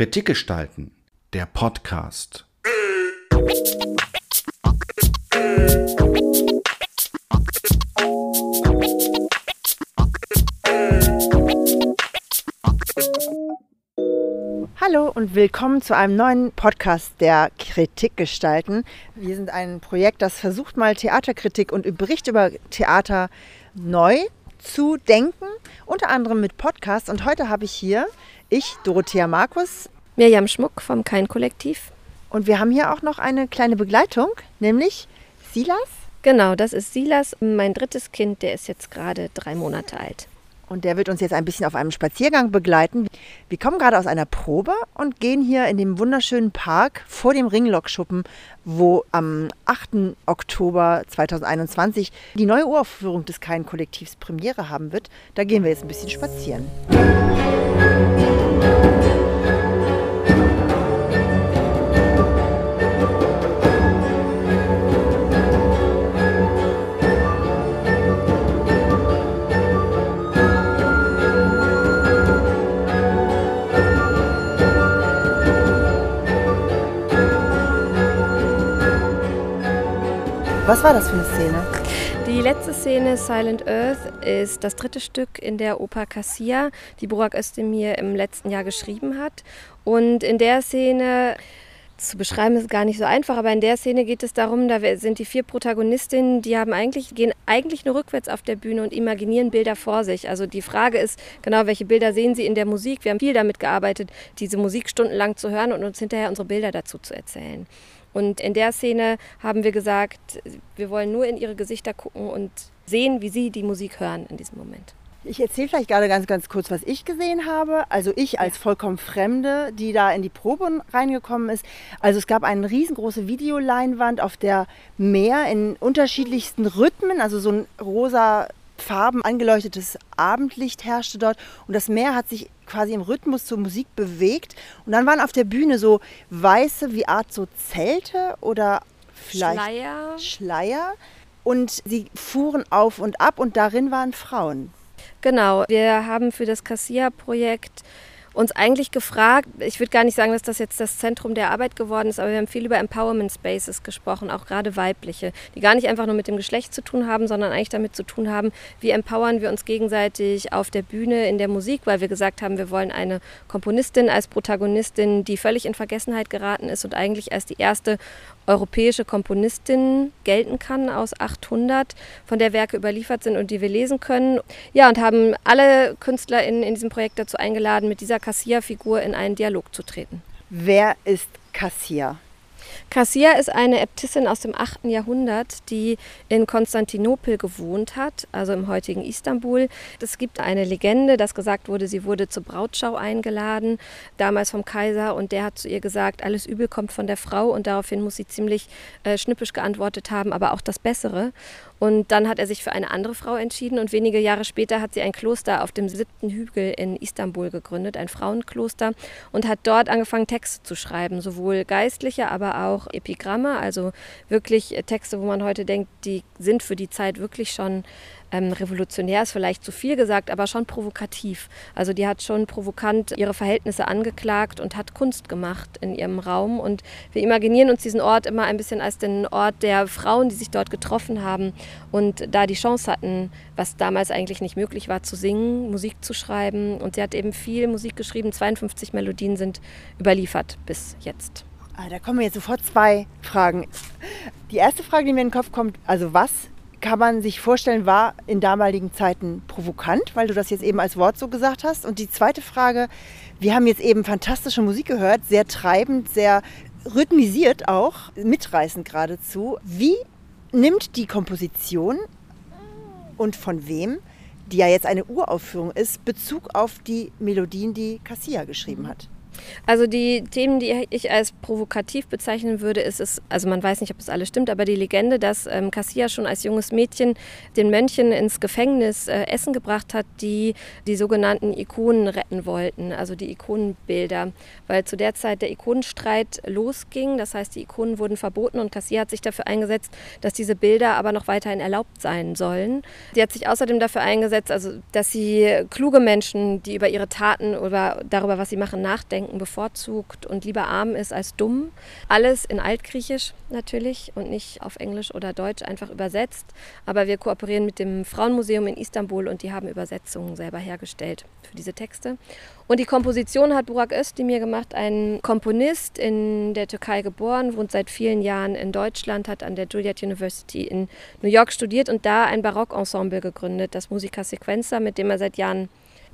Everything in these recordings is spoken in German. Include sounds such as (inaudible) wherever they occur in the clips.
Kritik gestalten, der Podcast. Hallo und willkommen zu einem neuen Podcast der Kritik gestalten. Wir sind ein Projekt, das versucht mal Theaterkritik und Bericht über Theater neu zu denken, unter anderem mit Podcasts. Und heute habe ich hier ich, Dorothea Markus. Mirjam Schmuck vom Kein Kollektiv. Und wir haben hier auch noch eine kleine Begleitung, nämlich Silas. Genau, das ist Silas, mein drittes Kind, der ist jetzt gerade drei Monate alt. Und der wird uns jetzt ein bisschen auf einem Spaziergang begleiten. Wir kommen gerade aus einer Probe und gehen hier in dem wunderschönen Park vor dem Ringlockschuppen, wo am 8. Oktober 2021 die neue Uraufführung des Kein Kollektivs Premiere haben wird. Da gehen wir jetzt ein bisschen spazieren. Was war das für eine Szene? Die letzte Szene, Silent Earth, ist das dritte Stück in der Oper Cassia, die Burak Özdemir im letzten Jahr geschrieben hat. Und in der Szene zu beschreiben ist gar nicht so einfach, aber in der Szene geht es darum, da sind die vier Protagonistinnen, die haben eigentlich, gehen eigentlich nur rückwärts auf der Bühne und imaginieren Bilder vor sich. Also die Frage ist genau, welche Bilder sehen sie in der Musik? Wir haben viel damit gearbeitet, diese Musik stundenlang zu hören und uns hinterher unsere Bilder dazu zu erzählen. Und in der Szene haben wir gesagt, wir wollen nur in ihre Gesichter gucken und sehen, wie sie die Musik hören in diesem Moment. Ich erzähle vielleicht gerade ganz, ganz kurz, was ich gesehen habe. Also ich als vollkommen Fremde, die da in die Probe reingekommen ist. Also es gab eine riesengroße Videoleinwand, auf der mehr in unterschiedlichsten Rhythmen, also so ein rosa Farben angeleuchtetes Abendlicht herrschte dort und das Meer hat sich quasi im Rhythmus zur Musik bewegt und dann waren auf der Bühne so weiße wie Art so Zelte oder vielleicht Schleier. Schleier und sie fuhren auf und ab und darin waren Frauen. Genau, wir haben für das Cassia-Projekt uns eigentlich gefragt, ich würde gar nicht sagen, dass das jetzt das Zentrum der Arbeit geworden ist, aber wir haben viel über Empowerment Spaces gesprochen, auch gerade weibliche, die gar nicht einfach nur mit dem Geschlecht zu tun haben, sondern eigentlich damit zu tun haben, wie empowern wir uns gegenseitig auf der Bühne in der Musik, weil wir gesagt haben, wir wollen eine Komponistin als Protagonistin, die völlig in Vergessenheit geraten ist und eigentlich als die erste europäische Komponistin gelten kann aus 800, von der Werke überliefert sind und die wir lesen können. Ja, und haben alle KünstlerInnen in diesem Projekt dazu eingeladen, mit dieser Cassia-Figur in einen Dialog zu treten. Wer ist Cassia? Cassia ist eine Äbtissin aus dem 8. Jahrhundert, die in Konstantinopel gewohnt hat, also im heutigen Istanbul. Es gibt eine Legende, dass gesagt wurde, sie wurde zur Brautschau eingeladen, damals vom Kaiser, und der hat zu ihr gesagt, alles Übel kommt von der Frau und daraufhin muss sie ziemlich äh, schnippisch geantwortet haben, aber auch das Bessere. Und dann hat er sich für eine andere Frau entschieden und wenige Jahre später hat sie ein Kloster auf dem siebten Hügel in Istanbul gegründet, ein Frauenkloster, und hat dort angefangen, Texte zu schreiben, sowohl geistliche, aber auch Epigramme, also wirklich Texte, wo man heute denkt, die sind für die Zeit wirklich schon ähm, revolutionär ist vielleicht zu viel gesagt, aber schon provokativ. Also die hat schon provokant ihre Verhältnisse angeklagt und hat Kunst gemacht in ihrem Raum. Und wir imaginieren uns diesen Ort immer ein bisschen als den Ort der Frauen, die sich dort getroffen haben und da die Chance hatten, was damals eigentlich nicht möglich war, zu singen, Musik zu schreiben. Und sie hat eben viel Musik geschrieben. 52 Melodien sind überliefert bis jetzt. Ah, da kommen mir jetzt sofort zwei Fragen. Die erste Frage, die mir in den Kopf kommt, also was kann man sich vorstellen, war in damaligen Zeiten provokant, weil du das jetzt eben als Wort so gesagt hast. Und die zweite Frage, wir haben jetzt eben fantastische Musik gehört, sehr treibend, sehr rhythmisiert auch, mitreißend geradezu. Wie nimmt die Komposition und von wem, die ja jetzt eine Uraufführung ist, Bezug auf die Melodien, die Cassia geschrieben hat? Also die Themen, die ich als provokativ bezeichnen würde, ist es, also man weiß nicht, ob das alles stimmt, aber die Legende, dass ähm, Cassia schon als junges Mädchen den Mönchen ins Gefängnis äh, Essen gebracht hat, die die sogenannten Ikonen retten wollten, also die Ikonenbilder, weil zu der Zeit der Ikonenstreit losging, das heißt die Ikonen wurden verboten und Cassia hat sich dafür eingesetzt, dass diese Bilder aber noch weiterhin erlaubt sein sollen. Sie hat sich außerdem dafür eingesetzt, also dass sie kluge Menschen, die über ihre Taten oder darüber, was sie machen, nachdenken, Nachdenken bevorzugt und lieber arm ist als dumm. Alles in Altgriechisch natürlich und nicht auf Englisch oder Deutsch einfach übersetzt. Aber wir kooperieren mit dem Frauenmuseum in Istanbul und die haben Übersetzungen selber hergestellt für diese Texte. Und die Komposition hat Burak Özdemir gemacht, ein Komponist in der Türkei geboren, wohnt seit vielen Jahren in Deutschland, hat an der Juilliard University in New York studiert und da ein Barockensemble gegründet, das Musica Sequenza, mit dem er seit Jahren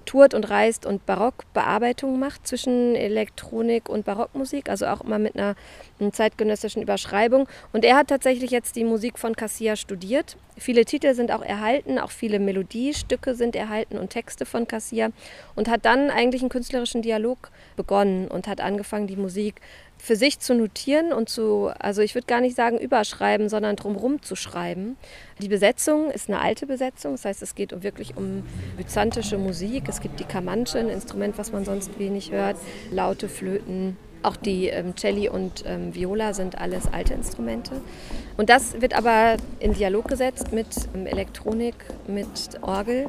tourt und reist und Barockbearbeitung macht zwischen Elektronik und Barockmusik, also auch immer mit einer, einer, zeitgenössischen Überschreibung. Und er hat tatsächlich jetzt die Musik von Cassia studiert. Viele Titel sind auch erhalten, auch viele Melodiestücke sind erhalten und Texte von Cassia und hat dann eigentlich einen künstlerischen Dialog begonnen und hat angefangen, die Musik für sich zu notieren und zu, also ich würde gar nicht sagen überschreiben, sondern drumherum zu schreiben. Die Besetzung ist eine alte Besetzung, das heißt, es geht wirklich um byzantische Musik. Es gibt die Kamanche, ein Instrument, was man sonst wenig hört, laute Flöten. Auch die ähm, Celli und ähm, Viola sind alles alte Instrumente. Und das wird aber in Dialog gesetzt mit ähm, Elektronik, mit Orgel.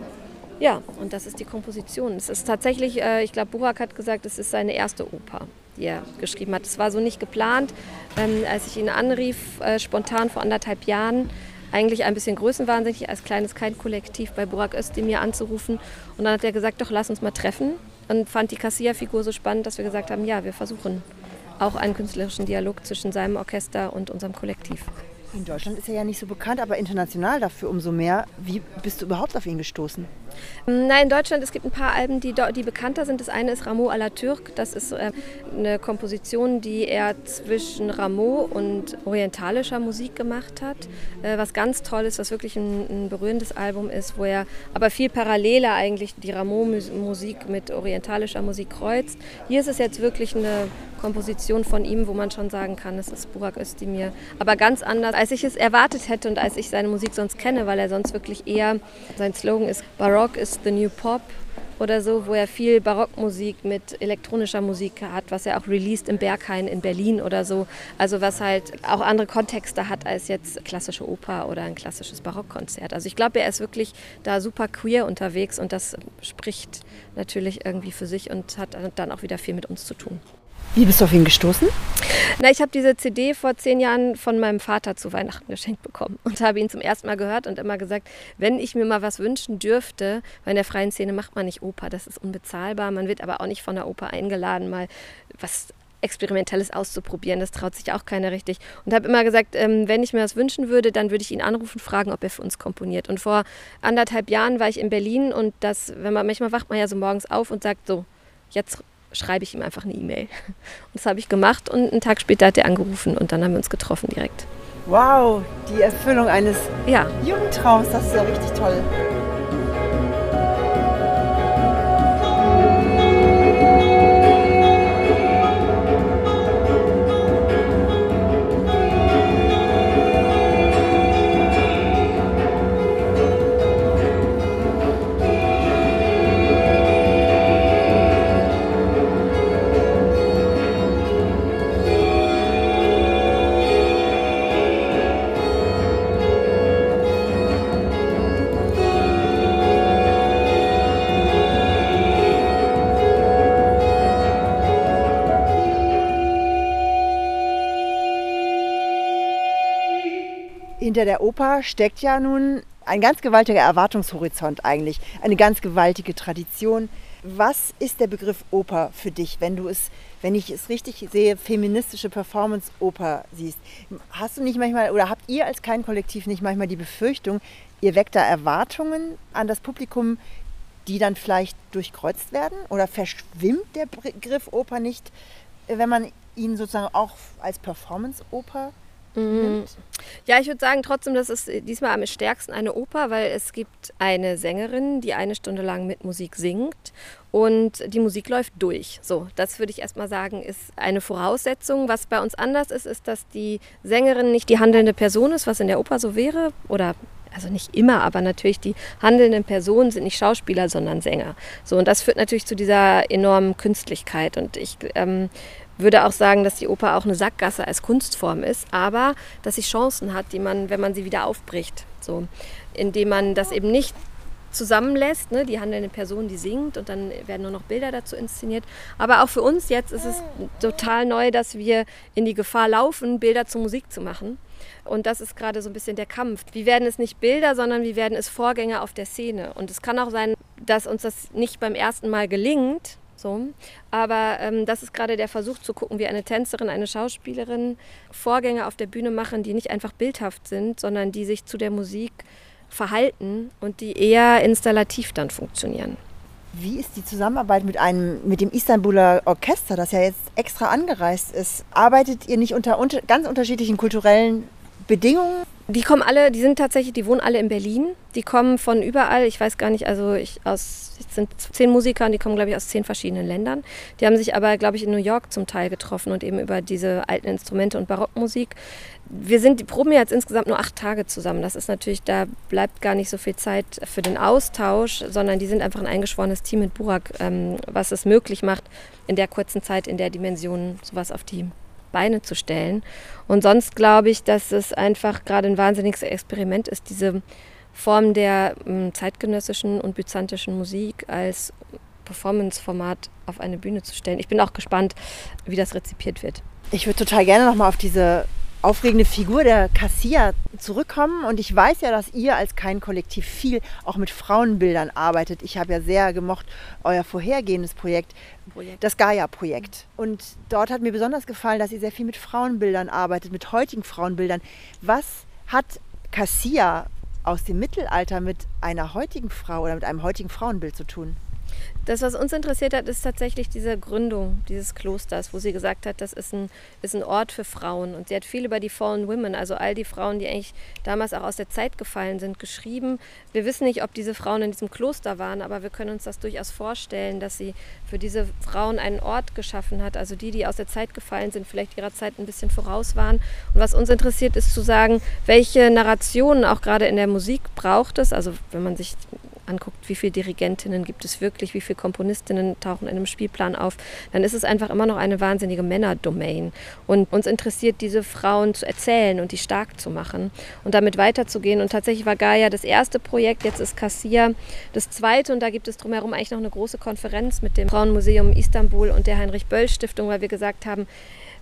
Ja, und das ist die Komposition. Es ist tatsächlich, äh, ich glaube, Burak hat gesagt, es ist seine erste Oper die er geschrieben hat. Das war so nicht geplant. Ähm, als ich ihn anrief, äh, spontan vor anderthalb Jahren, eigentlich ein bisschen größenwahnsinnig, als kleines Kein-Kollektiv bei Burak Özdemir anzurufen. Und dann hat er gesagt, doch, lass uns mal treffen. Und fand die Cassia-Figur so spannend, dass wir gesagt haben, ja, wir versuchen auch einen künstlerischen Dialog zwischen seinem Orchester und unserem Kollektiv. In Deutschland ist er ja nicht so bekannt, aber international dafür umso mehr. Wie bist du überhaupt auf ihn gestoßen? Nein, in Deutschland, es gibt ein paar Alben, die, die bekannter sind. Das eine ist Rameau à la Turque. Das ist äh, eine Komposition, die er zwischen Rameau und orientalischer Musik gemacht hat. Äh, was ganz toll ist, was wirklich ein, ein, berührendes Album ist, wo er aber viel paralleler eigentlich die Rameau-Musik mit orientalischer Musik kreuzt. Hier ist es jetzt wirklich eine Komposition von ihm, wo man schon sagen kann, es ist Burak Özdemir. Aber ganz anders, als ich es erwartet hätte und als ich seine Musik sonst kenne, weil er sonst wirklich eher, sein Slogan ist Baroque is the new pop oder so, wo er viel Barockmusik mit elektronischer Musik hat, was er auch released im Berghain in Berlin oder so. Also was halt auch andere Kontexte hat als jetzt klassische Oper oder ein klassisches Barockkonzert. Also ich glaube, er ist wirklich da super queer unterwegs und das spricht natürlich irgendwie für sich und hat dann auch wieder viel mit uns zu tun. Wie bist du auf ihn gestoßen? Na, ich habe diese CD vor zehn Jahren von meinem Vater zu Weihnachten geschenkt bekommen und habe ihn zum ersten Mal gehört und immer gesagt, wenn ich mir mal was wünschen dürfte, weil in der freien Szene macht man nicht Oper, das ist unbezahlbar, man wird aber auch nicht von der Oper eingeladen, mal was Experimentelles auszuprobieren. Das traut sich auch keiner richtig. Und habe immer gesagt, ähm, wenn ich mir das wünschen würde, dann würde ich ihn anrufen, fragen, ob er für uns komponiert. Und vor anderthalb Jahren war ich in Berlin und das, wenn man manchmal wacht man ja so morgens auf und sagt so, jetzt schreibe ich ihm einfach eine E-Mail. Und das habe ich gemacht und einen Tag später hat er angerufen und dann haben wir uns getroffen direkt. Wow, die Erfüllung eines ja. Jugendtraums, das ist ja richtig toll. Hinter der Oper steckt ja nun ein ganz gewaltiger Erwartungshorizont eigentlich, eine ganz gewaltige Tradition. Was ist der Begriff Oper für dich, wenn du es, wenn ich es richtig sehe, feministische Performance-Oper siehst? Hast du nicht manchmal oder habt ihr als kein Kollektiv nicht manchmal die Befürchtung, ihr weckt da Erwartungen an das Publikum, die dann vielleicht durchkreuzt werden? Oder verschwimmt der Begriff Oper nicht, wenn man ihn sozusagen auch als Performance-Oper Mhm. Ja, ich würde sagen trotzdem, das ist diesmal am stärksten eine Oper, weil es gibt eine Sängerin, die eine Stunde lang mit Musik singt und die Musik läuft durch. So, das würde ich erstmal sagen, ist eine Voraussetzung. Was bei uns anders ist, ist, dass die Sängerin nicht die handelnde Person ist, was in der Oper so wäre oder also nicht immer, aber natürlich die handelnden Personen sind nicht Schauspieler, sondern Sänger. So, und das führt natürlich zu dieser enormen Künstlichkeit. Und ich ähm, würde auch sagen, dass die Oper auch eine Sackgasse als Kunstform ist, aber dass sie Chancen hat, die man, wenn man sie wieder aufbricht, so, indem man das eben nicht zusammenlässt. Ne? Die handelnde Person, die singt und dann werden nur noch Bilder dazu inszeniert. Aber auch für uns jetzt ist es total neu, dass wir in die Gefahr laufen, Bilder zur Musik zu machen. Und das ist gerade so ein bisschen der Kampf. Wie werden es nicht Bilder, sondern wie werden es Vorgänge auf der Szene. Und es kann auch sein, dass uns das nicht beim ersten Mal gelingt. So. Aber ähm, das ist gerade der Versuch zu gucken, wie eine Tänzerin, eine Schauspielerin Vorgänge auf der Bühne machen, die nicht einfach bildhaft sind, sondern die sich zu der Musik verhalten und die eher installativ dann funktionieren. Wie ist die Zusammenarbeit mit einem, mit dem Istanbuler Orchester, das ja jetzt extra angereist ist? Arbeitet ihr nicht unter, unter ganz unterschiedlichen kulturellen Bedingungen? Die kommen alle, die sind tatsächlich, die wohnen alle in Berlin. Die kommen von überall. Ich weiß gar nicht, also ich aus, es sind zehn Musiker und die kommen, glaube ich, aus zehn verschiedenen Ländern. Die haben sich aber, glaube ich, in New York zum Teil getroffen und eben über diese alten Instrumente und Barockmusik. Wir sind, die proben jetzt insgesamt nur acht Tage zusammen. Das ist natürlich, da bleibt gar nicht so viel Zeit für den Austausch, sondern die sind einfach ein eingeschworenes Team mit Burak, ähm, was es möglich macht, in der kurzen Zeit, in der Dimension sowas auf die Beine zu stellen. Und sonst glaube ich, dass es einfach gerade ein wahnsinniges Experiment ist, diese Form der ähm, zeitgenössischen und byzantischen Musik als Performance-Format auf eine Bühne zu stellen. Ich bin auch gespannt, wie das rezipiert wird. Ich würde total gerne nochmal auf diese aufregende Figur der Cassia zurückkommen. Und ich weiß ja, dass ihr als kein Kollektiv viel auch mit Frauenbildern arbeitet. Ich habe ja sehr gemocht euer vorhergehendes Projekt, Projekt. das Gaia-Projekt. Und dort hat mir besonders gefallen, dass ihr sehr viel mit Frauenbildern arbeitet, mit heutigen Frauenbildern. Was hat Cassia aus dem Mittelalter mit einer heutigen Frau oder mit einem heutigen Frauenbild zu tun? Das, was uns interessiert hat, ist tatsächlich diese Gründung dieses Klosters, wo sie gesagt hat, das ist ein, ist ein Ort für Frauen. Und sie hat viel über die Fallen Women, also all die Frauen, die eigentlich damals auch aus der Zeit gefallen sind, geschrieben. Wir wissen nicht, ob diese Frauen in diesem Kloster waren, aber wir können uns das durchaus vorstellen, dass sie für diese Frauen einen Ort geschaffen hat. Also die, die aus der Zeit gefallen sind, vielleicht ihrer Zeit ein bisschen voraus waren. Und was uns interessiert, ist zu sagen, welche Narrationen auch gerade in der Musik braucht es. Also wenn man sich anguckt, wie viele Dirigentinnen gibt es wirklich, wie viele Komponistinnen tauchen in einem Spielplan auf, dann ist es einfach immer noch eine wahnsinnige Männerdomain. Und uns interessiert, diese Frauen zu erzählen und die stark zu machen und damit weiterzugehen. Und tatsächlich war Gaia das erste Projekt, jetzt ist Cassia das zweite und da gibt es drumherum eigentlich noch eine große Konferenz mit dem Frauenmuseum Istanbul und der Heinrich Böll Stiftung, weil wir gesagt haben,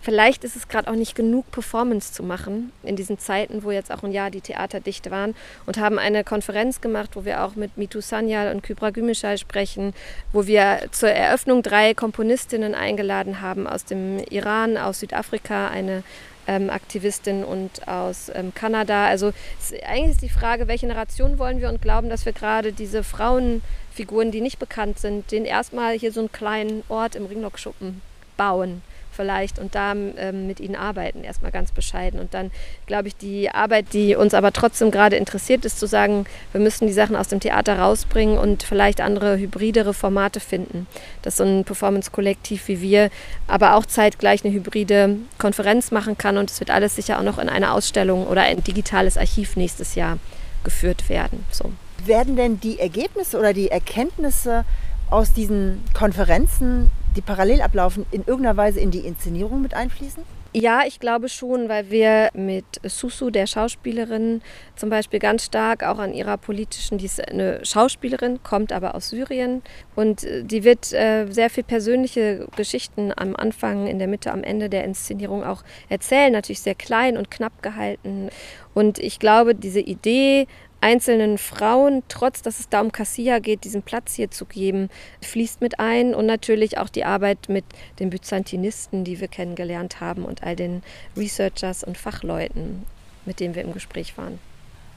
Vielleicht ist es gerade auch nicht genug Performance zu machen in diesen Zeiten, wo jetzt auch ein Jahr die Theater dicht waren und haben eine Konferenz gemacht, wo wir auch mit Mitu Sanyal und Kybra Gümüşay sprechen, wo wir zur Eröffnung drei Komponistinnen eingeladen haben aus dem Iran, aus Südafrika, eine ähm, Aktivistin und aus ähm, Kanada. Also es, eigentlich ist die Frage, welche Narration wollen wir und glauben, dass wir gerade diese Frauenfiguren, die nicht bekannt sind, den erstmal hier so einen kleinen Ort im Ringlockschuppen bauen vielleicht und da ähm, mit ihnen arbeiten, erstmal ganz bescheiden. Und dann, glaube ich, die Arbeit, die uns aber trotzdem gerade interessiert, ist zu sagen, wir müssen die Sachen aus dem Theater rausbringen und vielleicht andere hybridere Formate finden. Dass so ein Performance-Kollektiv wie wir aber auch zeitgleich eine hybride Konferenz machen kann und es wird alles sicher auch noch in eine Ausstellung oder ein digitales Archiv nächstes Jahr geführt werden. So. Werden denn die Ergebnisse oder die Erkenntnisse aus diesen Konferenzen die parallel ablaufen, in irgendeiner Weise in die Inszenierung mit einfließen? Ja, ich glaube schon, weil wir mit Susu, der Schauspielerin, zum Beispiel ganz stark auch an ihrer politischen, die ist eine Schauspielerin, kommt aber aus Syrien und äh, die wird äh, sehr viel persönliche Geschichten am Anfang, in der Mitte, am Ende der Inszenierung auch erzählen, natürlich sehr klein und knapp gehalten. Und ich glaube, diese Idee, einzelnen Frauen, trotz dass es da um Cassia geht, diesen Platz hier zu geben, fließt mit ein und natürlich auch die Arbeit mit den Byzantinisten, die wir kennengelernt haben und all den Researchers und Fachleuten, mit denen wir im Gespräch waren.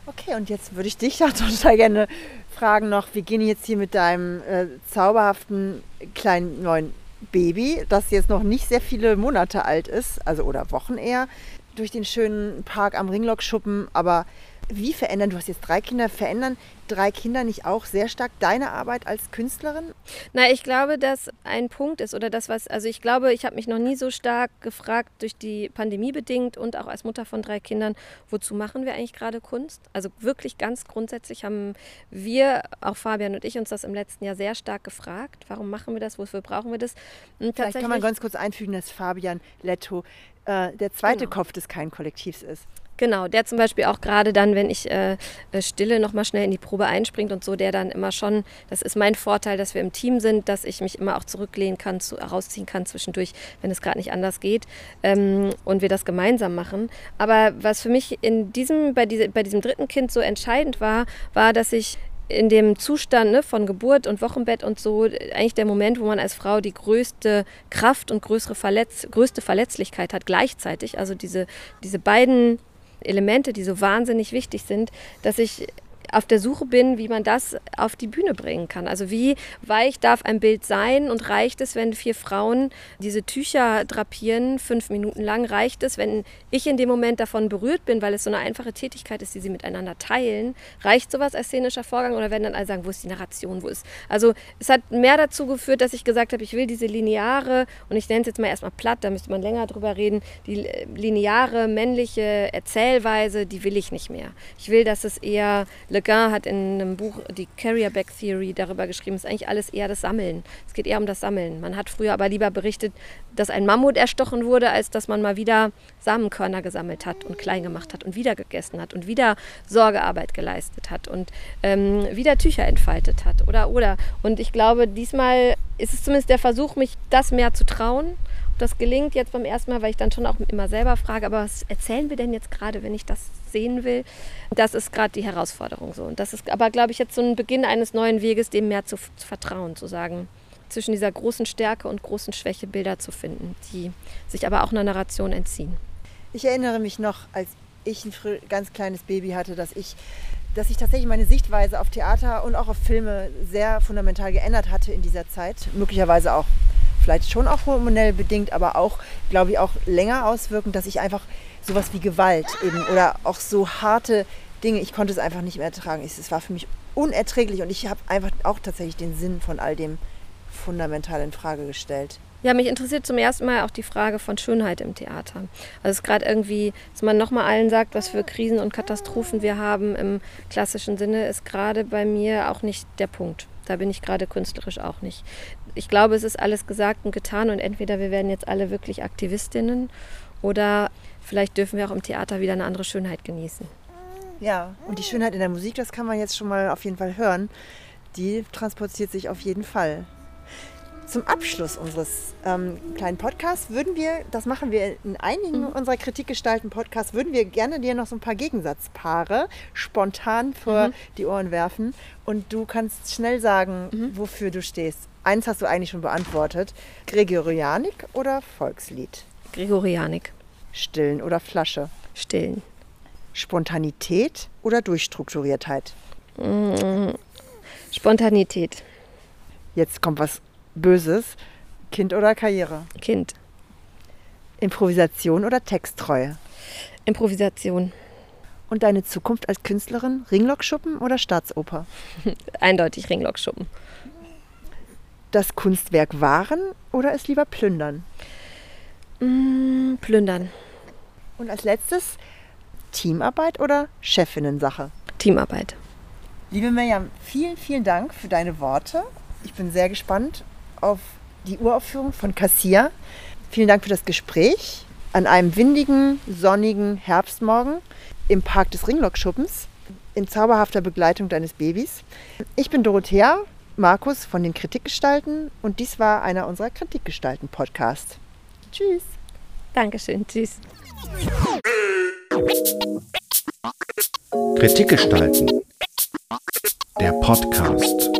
Okay, und jetzt würde ich dich auch (laughs) total gerne fragen noch, wir gehen jetzt hier mit deinem äh, zauberhaften kleinen neuen Baby, das jetzt noch nicht sehr viele Monate alt ist, also oder Wochen eher, durch den schönen Park am Ringlockschuppen, aber wie verändern, du hast jetzt drei Kinder, verändern drei Kinder nicht auch sehr stark deine Arbeit als Künstlerin? Na, ich glaube, dass ein Punkt ist oder das, was, also ich glaube, ich habe mich noch nie so stark gefragt, durch die Pandemie bedingt und auch als Mutter von drei Kindern, wozu machen wir eigentlich gerade Kunst? Also wirklich ganz grundsätzlich haben wir, auch Fabian und ich, uns das im letzten Jahr sehr stark gefragt. Warum machen wir das? Wofür brauchen wir das? Und Vielleicht kann man ganz kurz einfügen, dass Fabian Letto äh, der zweite Genau. Kopf des kein Kollektivs ist. Genau, der zum Beispiel auch gerade dann, wenn ich äh, äh, stille, nochmal schnell in die Probe einspringt und so, der dann immer schon, das ist mein Vorteil, dass wir im Team sind, dass ich mich immer auch zurücklehnen kann, zu, rausziehen kann zwischendurch, wenn es gerade nicht anders geht ähm, und wir das gemeinsam machen. Aber was für mich in diesem, bei, diese, bei diesem dritten Kind so entscheidend war, war, dass ich in dem Zustand ne, von Geburt und Wochenbett und so, eigentlich der Moment, wo man als Frau die größte Kraft und größere Verletz größte Verletzlichkeit hat gleichzeitig. Also diese, diese beiden Elemente, die so wahnsinnig wichtig sind, dass ich auf der Suche bin, wie man das auf die Bühne bringen kann. Also wie weich darf ein Bild sein und reicht es, wenn vier Frauen diese Tücher drapieren, fünf Minuten lang, reicht es, wenn ich in dem Moment davon berührt bin, weil es so eine einfache Tätigkeit ist, die sie miteinander teilen, reicht sowas als szenischer Vorgang oder werden dann alle sagen, wo ist die Narration, wo ist... Also es hat mehr dazu geführt, dass ich gesagt habe, ich will diese lineare, und ich nenne es jetzt mal erstmal platt, da müsste man länger drüber reden, die äh, lineare männliche Erzählweise, die will ich nicht mehr. Ich will, dass es eher Le Guin hat in einem Buch die Carrier-Back Theory darüber geschrieben, es ist eigentlich alles eher das Sammeln. Es geht eher um das Sammeln. Man hat früher aber lieber berichtet, dass ein Mammut erstochen wurde, als dass man mal wieder Samenkörner gesammelt hat und klein gemacht hat und wieder gegessen hat und wieder Sorgearbeit geleistet hat und ähm, wieder Tücher entfaltet hat. Oder, oder. Und ich glaube, diesmal ist es zumindest der Versuch, mich das mehr zu trauen. Das gelingt jetzt beim ersten Mal, weil ich dann schon auch immer selber frage, aber was erzählen wir denn jetzt gerade, wenn ich das sehen will? Das ist gerade die Herausforderung so. Und das ist aber, glaube ich, jetzt so ein Beginn eines neuen Weges, dem mehr zu, zu vertrauen, zu sagen, zwischen dieser großen Stärke und großen Schwäche Bilder zu finden, die sich aber auch einer Narration entziehen. Ich erinnere mich noch, als ich ein ganz kleines Baby hatte, dass ich, dass ich tatsächlich meine Sichtweise auf Theater und auch auf Filme sehr fundamental geändert hatte in dieser Zeit. Möglicherweise auch vielleicht schon auch hormonell bedingt, aber auch, glaube ich, auch länger auswirkend, dass ich einfach sowas wie Gewalt eben oder auch so harte Dinge, ich konnte es einfach nicht mehr ertragen. Es war für mich unerträglich und ich habe einfach auch tatsächlich den Sinn von all dem fundamental in Frage gestellt. Ja, mich interessiert zum ersten Mal auch die Frage von Schönheit im Theater. Also es ist gerade irgendwie, dass man nochmal allen sagt, was für Krisen und Katastrophen wir haben im klassischen Sinne, ist gerade bei mir auch nicht der Punkt. Da bin ich gerade künstlerisch auch nicht. Ich glaube, es ist alles gesagt und getan und entweder wir werden jetzt alle wirklich Aktivistinnen oder vielleicht dürfen wir auch im Theater wieder eine andere Schönheit genießen. Ja, und die Schönheit in der Musik, das kann man jetzt schon mal auf jeden Fall hören. Die transportiert sich auf jeden Fall. Zum Abschluss unseres ähm, kleinen Podcasts würden wir, das machen wir in einigen unserer kritikgestalten Podcasts, würden wir gerne dir noch so ein paar Gegensatzpaare spontan vor die Ohren werfen. Und du kannst schnell sagen, wofür du stehst. Eins hast du eigentlich schon beantwortet. Gregorianik oder Volkslied? Gregorianik, Stillen oder Flasche? stillen. Spontanität oder Durchstrukturiertheit? Spontanität, Jetzt kommt was Böses. Kind oder Karriere? Kind. Improvisation oder Texttreue? Improvisation, Und deine Zukunft als Künstlerin? Ringlockschuppen oder Staatsoper? (laughs) eindeutig Ringlockschuppen. Das Kunstwerk wahren oder es lieber plündern? Mm, plündern, Und als letztes Teamarbeit oder Chefinnensache? Teamarbeit. Liebe Mirjam, vielen, vielen Dank für deine Worte. Ich bin sehr gespannt auf die Uraufführung von Cassia. Vielen Dank für das Gespräch an einem windigen, sonnigen Herbstmorgen im Park des Ringlockschuppens in zauberhafter Begleitung deines Babys. Ich bin Dorothea Markus von den Kritikgestalten und dies war einer unserer Kritikgestalten-Podcasts. Tschüss. Dankeschön. Tschüss. Kritikgestalten. Der Podcast.